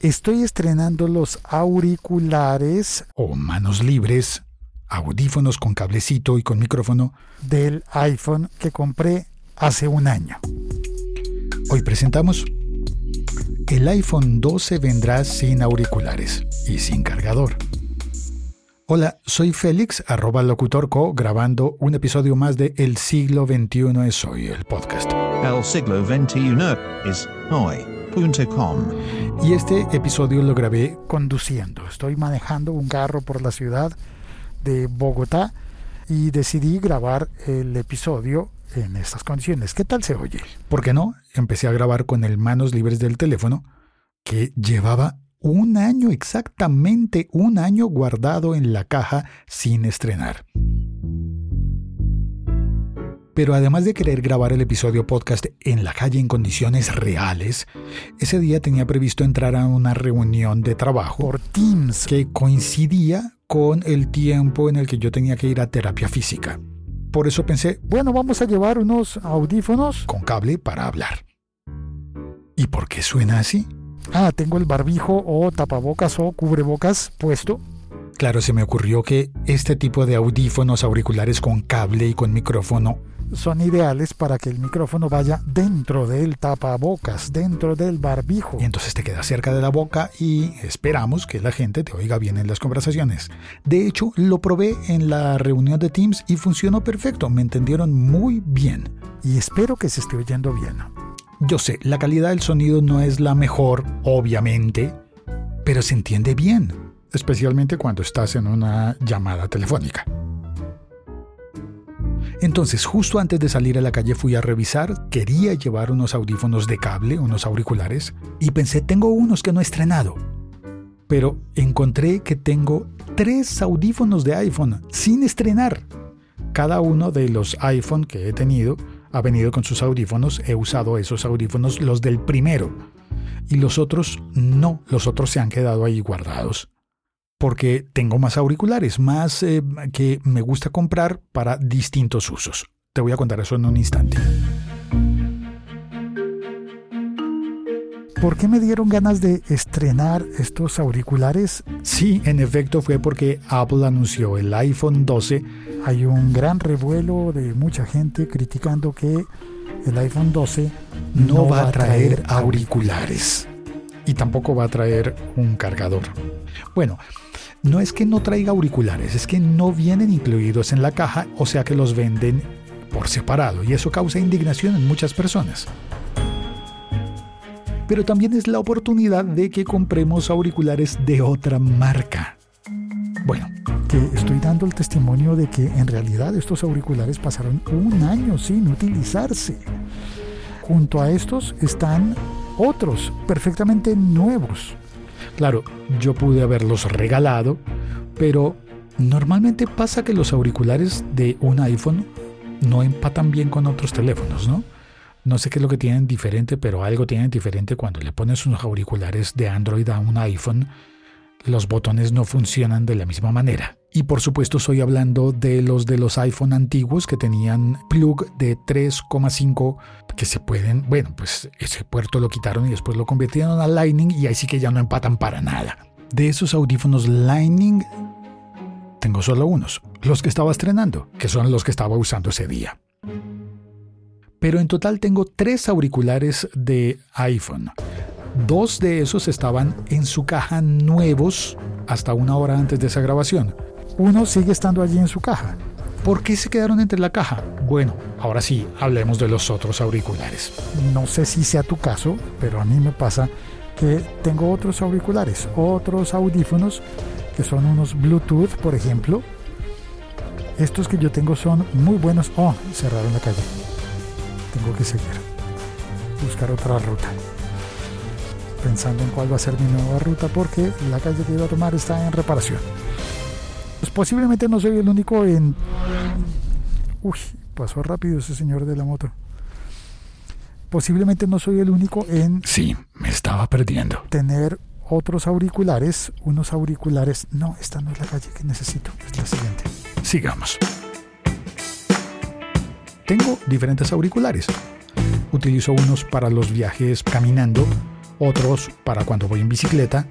Estoy estrenando los auriculares o manos libres, audífonos con cablecito y con micrófono del iPhone que compré hace un año. Hoy presentamos el iPhone 12 vendrá sin auriculares y sin cargador. Hola, soy Félix, arroba locutorco, grabando un episodio más de El siglo XXI es hoy, el podcast. El siglo XXI es hoy. Y este episodio lo grabé conduciendo. Estoy manejando un carro por la ciudad de Bogotá y decidí grabar el episodio en estas condiciones. ¿Qué tal se oye? ¿Por qué no? Empecé a grabar con el manos libres del teléfono que llevaba un año, exactamente un año guardado en la caja sin estrenar. Pero además de querer grabar el episodio podcast en la calle en condiciones reales, ese día tenía previsto entrar a una reunión de trabajo por Teams que coincidía con el tiempo en el que yo tenía que ir a terapia física. Por eso pensé, bueno, vamos a llevar unos audífonos con cable para hablar. ¿Y por qué suena así? Ah, tengo el barbijo o tapabocas o cubrebocas puesto Claro, se me ocurrió que este tipo de audífonos auriculares con cable y con micrófono son ideales para que el micrófono vaya dentro del tapabocas, dentro del barbijo. Y entonces te queda cerca de la boca y esperamos que la gente te oiga bien en las conversaciones. De hecho, lo probé en la reunión de Teams y funcionó perfecto. Me entendieron muy bien. Y espero que se esté oyendo bien. Yo sé, la calidad del sonido no es la mejor, obviamente, pero se entiende bien, especialmente cuando estás en una llamada telefónica. Entonces, justo antes de salir a la calle fui a revisar, quería llevar unos audífonos de cable, unos auriculares, y pensé, tengo unos que no he estrenado. Pero encontré que tengo tres audífonos de iPhone sin estrenar. Cada uno de los iPhone que he tenido ha venido con sus audífonos, he usado esos audífonos, los del primero. Y los otros no, los otros se han quedado ahí guardados porque tengo más auriculares, más eh, que me gusta comprar para distintos usos. Te voy a contar eso en un instante. ¿Por qué me dieron ganas de estrenar estos auriculares? Sí, en efecto fue porque Apple anunció el iPhone 12. Hay un gran revuelo de mucha gente criticando que el iPhone 12 no, va a traer auriculares y tampoco va a traer un cargador. Bueno, no es que no traiga auriculares, es que no vienen incluidos en la caja, o sea que los venden por separado y eso causa indignación en muchas personas. Pero también es la oportunidad de que compremos auriculares de otra marca. Bueno, que estoy dando el testimonio de que en realidad estos auriculares pasaron un año sin utilizarse. Junto a estos están otros perfectamente nuevos Claro, yo pude haberlos regalado, pero normalmente pasa que los auriculares de un iPhone no empatan bien con otros teléfonos, ¿no? No sé qué es lo que tienen diferente, pero algo tienen diferente cuando le pones unos auriculares de Android a un iPhone los botones no funcionan de la misma manera. Y por supuesto estoy hablando de los de los iPhone antiguos que tenían plug de 3,5 que se pueden, bueno, pues ese puerto lo quitaron y después lo convirtieron a Lightning y ahí sí que ya no empatan para nada. De esos audífonos Lightning tengo solo unos, los que estaba estrenando, que son los que estaba usando ese día. Pero en total tengo tres auriculares de iPhone. Dos de esos estaban en su caja nuevos hasta una hora antes de esa grabación. Uno sigue estando allí en su caja. ¿Por qué se quedaron entre la caja? Bueno, ahora sí, hablemos de los otros auriculares. No sé si sea tu caso, pero a mí me pasa que tengo otros auriculares, otros audífonos que son unos Bluetooth, por ejemplo. Estos que yo tengo son muy buenos. Oh, cerraron la calle. Tengo que seguir. Buscar otra ruta pensando en cuál va a ser mi nueva ruta porque la calle que iba a tomar está en reparación. Posiblemente no soy el único en... Uy, pasó rápido ese señor de la moto. Posiblemente no soy el único en... Sí, me estaba perdiendo. Tener otros auriculares, unos auriculares... No, esta no es la calle que necesito, es la siguiente. Sigamos. Tengo diferentes auriculares. Utilizo unos para los viajes caminando otros para cuando voy en bicicleta,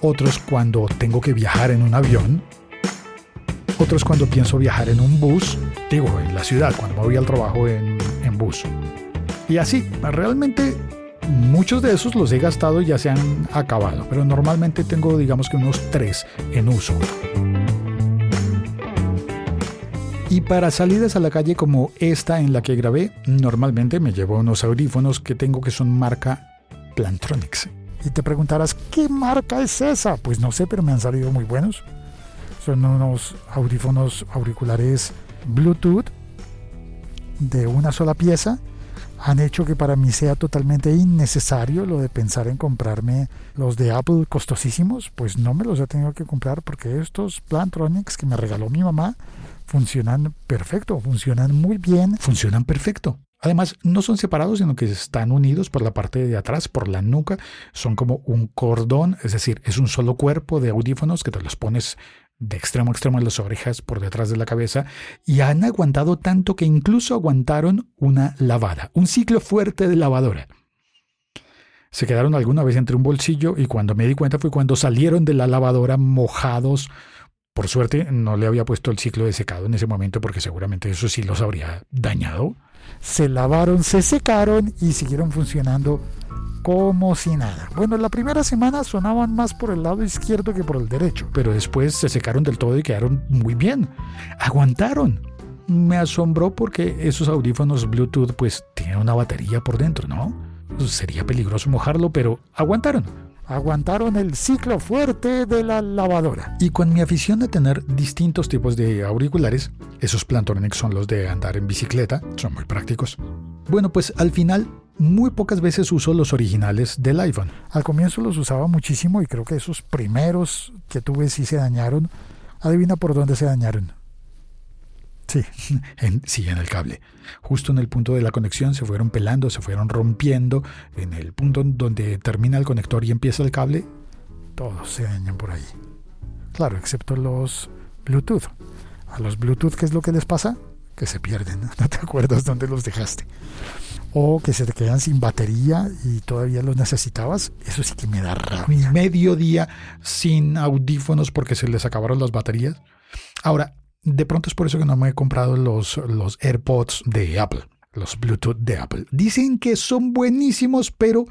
otros cuando tengo que viajar en un avión, otros cuando pienso viajar en un bus, digo, en la ciudad, cuando voy al trabajo en, en bus. Y así, realmente muchos de esos los he gastado y ya se han acabado, pero normalmente tengo digamos que unos tres en uso. Y para salidas a la calle como esta en la que grabé, normalmente me llevo unos audífonos que tengo que son marca Plantronics. Y te preguntarás, ¿qué marca es esa? Pues no sé, pero me han salido muy buenos. Son unos audífonos auriculares Bluetooth de una sola pieza. Han hecho que para mí sea totalmente innecesario lo de pensar en comprarme los de Apple costosísimos. Pues no me los he tenido que comprar porque estos Plantronics que me regaló mi mamá funcionan perfecto, funcionan muy bien. Funcionan perfecto. Además, no son separados, sino que están unidos por la parte de atrás, por la nuca. Son como un cordón, es decir, es un solo cuerpo de audífonos que te los pones de extremo a extremo en las orejas, por detrás de la cabeza, y han aguantado tanto que incluso aguantaron una lavada, un ciclo fuerte de lavadora. Se quedaron alguna vez entre un bolsillo y cuando me di cuenta fue cuando salieron de la lavadora mojados, por suerte no le había puesto el ciclo de secado en ese momento porque seguramente eso sí los habría dañado. Se lavaron, se secaron y siguieron funcionando como si nada. Bueno, la primera semana sonaban más por el lado izquierdo que por el derecho. Pero después se secaron del todo y quedaron muy bien. Aguantaron. Me asombró porque esos audífonos Bluetooth pues tienen una batería por dentro, ¿no? Sería peligroso mojarlo, pero aguantaron aguantaron el ciclo fuerte de la lavadora. Y con mi afición de tener distintos tipos de auriculares, esos Plantronics son los de andar en bicicleta, son muy prácticos. Bueno, pues al final muy pocas veces uso los originales del iPhone. Al comienzo los usaba muchísimo y creo que esos primeros que tuve sí se dañaron. Adivina por dónde se dañaron. Sí, en, sí, en el cable. Justo en el punto de la conexión se fueron pelando, se fueron rompiendo. En el punto donde termina el conector y empieza el cable, todos se dañan por ahí. Claro, excepto los Bluetooth. A los Bluetooth, ¿qué es lo que les pasa? Que se pierden, no te acuerdas dónde los dejaste. O que se te quedan sin batería y todavía los necesitabas. Eso sí que me da rabia. Medio día sin audífonos porque se les acabaron las baterías. Ahora, de pronto es por eso que no me he comprado los, los AirPods de Apple los Bluetooth de Apple. Dicen que son buenísimos, pero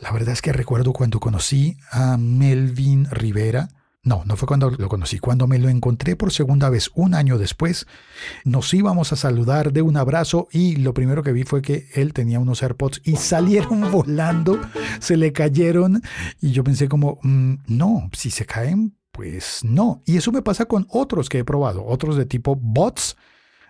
la verdad es que recuerdo cuando conocí a Melvin Rivera. No, no fue cuando lo conocí, cuando me lo encontré por segunda vez un año después. Nos íbamos a saludar de un abrazo y lo primero que vi fue que él tenía unos AirPods y salieron volando, se le cayeron y yo pensé como, mm, no, si se caen pues no. Y eso me pasa con otros que he probado, otros de tipo bots,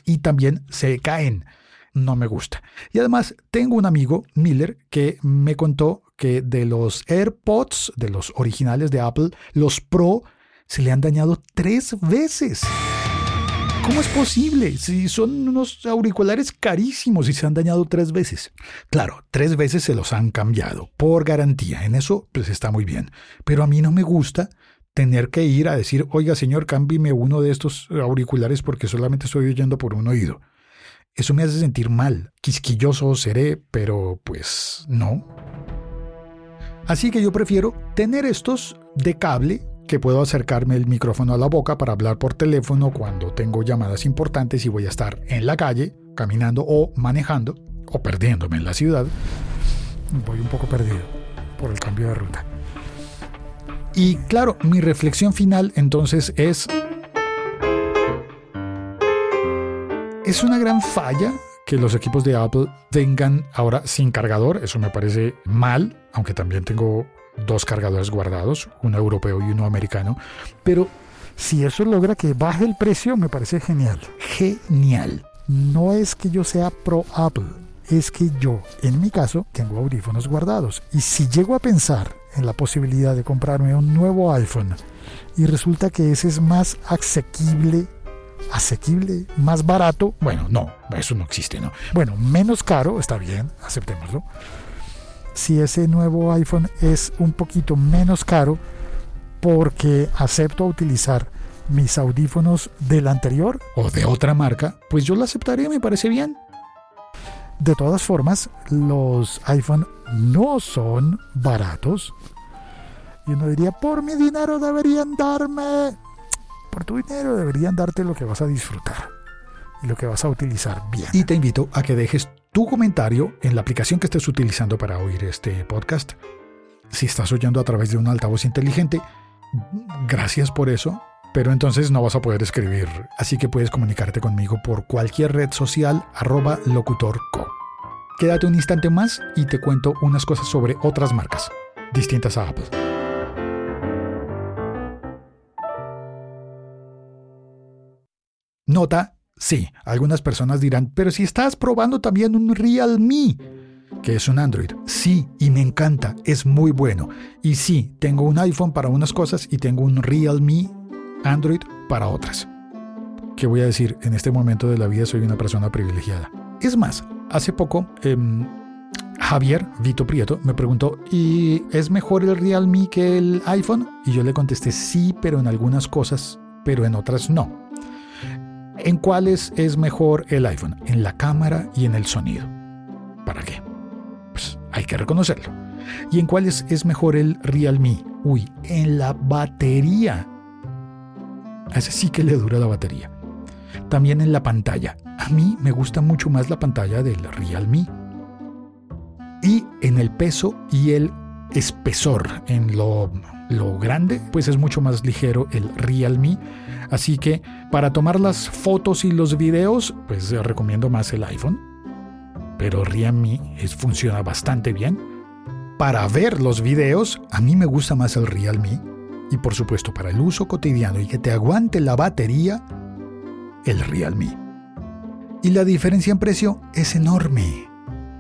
y también se caen. No me gusta. Y además tengo un amigo, Miller, que me contó que de los AirPods, de los originales de Apple, los Pro, se le han dañado tres veces. ¿Cómo es posible? Si son unos auriculares carísimos y se han dañado tres veces. Claro, tres veces se los han cambiado, por garantía. En eso, pues está muy bien. Pero a mí no me gusta tener que ir a decir, oiga señor, cámbime uno de estos auriculares porque solamente estoy oyendo por un oído. Eso me hace sentir mal. Quisquilloso seré, pero pues no. Así que yo prefiero tener estos de cable que puedo acercarme el micrófono a la boca para hablar por teléfono cuando tengo llamadas importantes y voy a estar en la calle, caminando o manejando o perdiéndome en la ciudad. Voy un poco perdido por el cambio de ruta. Y claro, mi reflexión final entonces es... Es una gran falla que los equipos de Apple tengan ahora sin cargador, eso me parece mal, aunque también tengo dos cargadores guardados, uno europeo y uno americano, pero si eso logra que baje el precio, me parece genial. Genial. No es que yo sea pro Apple, es que yo, en mi caso, tengo audífonos guardados. Y si llego a pensar en la posibilidad de comprarme un nuevo iPhone y resulta que ese es más asequible, asequible, más barato, bueno, no, eso no existe, ¿no? Bueno, menos caro, está bien, aceptémoslo. Si ese nuevo iPhone es un poquito menos caro porque acepto utilizar mis audífonos del anterior o de otra marca, pues yo lo aceptaré, me parece bien. De todas formas, los iPhone no son baratos. Y uno diría, por mi dinero deberían darme... Por tu dinero deberían darte lo que vas a disfrutar y lo que vas a utilizar bien. Y te invito a que dejes tu comentario en la aplicación que estés utilizando para oír este podcast. Si estás oyendo a través de un altavoz inteligente, gracias por eso, pero entonces no vas a poder escribir, así que puedes comunicarte conmigo por cualquier red social arroba locutorco. Quédate un instante más y te cuento unas cosas sobre otras marcas, distintas a Apple. Nota, sí, algunas personas dirán, pero si estás probando también un Realme, que es un Android. Sí, y me encanta, es muy bueno. Y sí, tengo un iPhone para unas cosas y tengo un Realme Android para otras. ¿Qué voy a decir? En este momento de la vida soy una persona privilegiada. Es más, hace poco em, Javier Vito Prieto me preguntó, ¿y es mejor el Realme que el iPhone? Y yo le contesté sí, pero en algunas cosas, pero en otras no. ¿En cuáles es mejor el iPhone? En la cámara y en el sonido. ¿Para qué? Pues hay que reconocerlo. ¿Y en cuáles es mejor el Realme? Uy, en la batería. A ese sí que le dura la batería. También en la pantalla. A mí me gusta mucho más la pantalla del Realme. Y en el peso y el espesor. En lo, lo grande, pues es mucho más ligero el Realme. Así que para tomar las fotos y los videos, pues recomiendo más el iPhone. Pero Realme es, funciona bastante bien. Para ver los videos, a mí me gusta más el Realme. Y por supuesto, para el uso cotidiano y que te aguante la batería, el Realme. Y la diferencia en precio es enorme.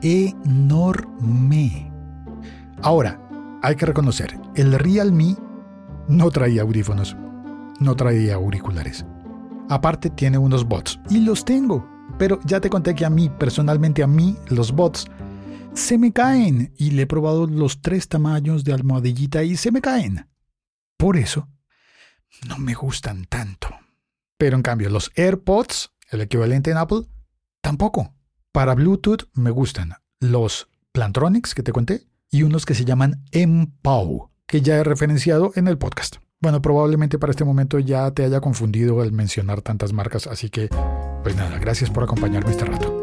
Enorme. Ahora, hay que reconocer, el Realme no traía audífonos, no traía auriculares. Aparte tiene unos bots, y los tengo, pero ya te conté que a mí, personalmente a mí, los bots se me caen y le he probado los tres tamaños de almohadillita y se me caen. Por eso, no me gustan tanto. Pero en cambio, los AirPods, el equivalente en Apple, tampoco. Para Bluetooth me gustan los Plantronics que te conté y unos que se llaman MPOW, que ya he referenciado en el podcast. Bueno, probablemente para este momento ya te haya confundido el mencionar tantas marcas, así que, pues nada, gracias por acompañarme este rato.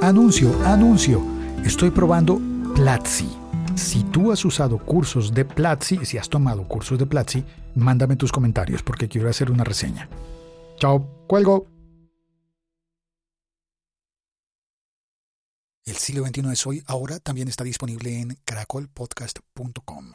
Anuncio, anuncio. Estoy probando Platzi. Si tú has usado cursos de Platzi, si has tomado cursos de Platzi, mándame tus comentarios porque quiero hacer una reseña. Chao, cuelgo. El siglo XXI es hoy ahora también está disponible en caracolpodcast.com.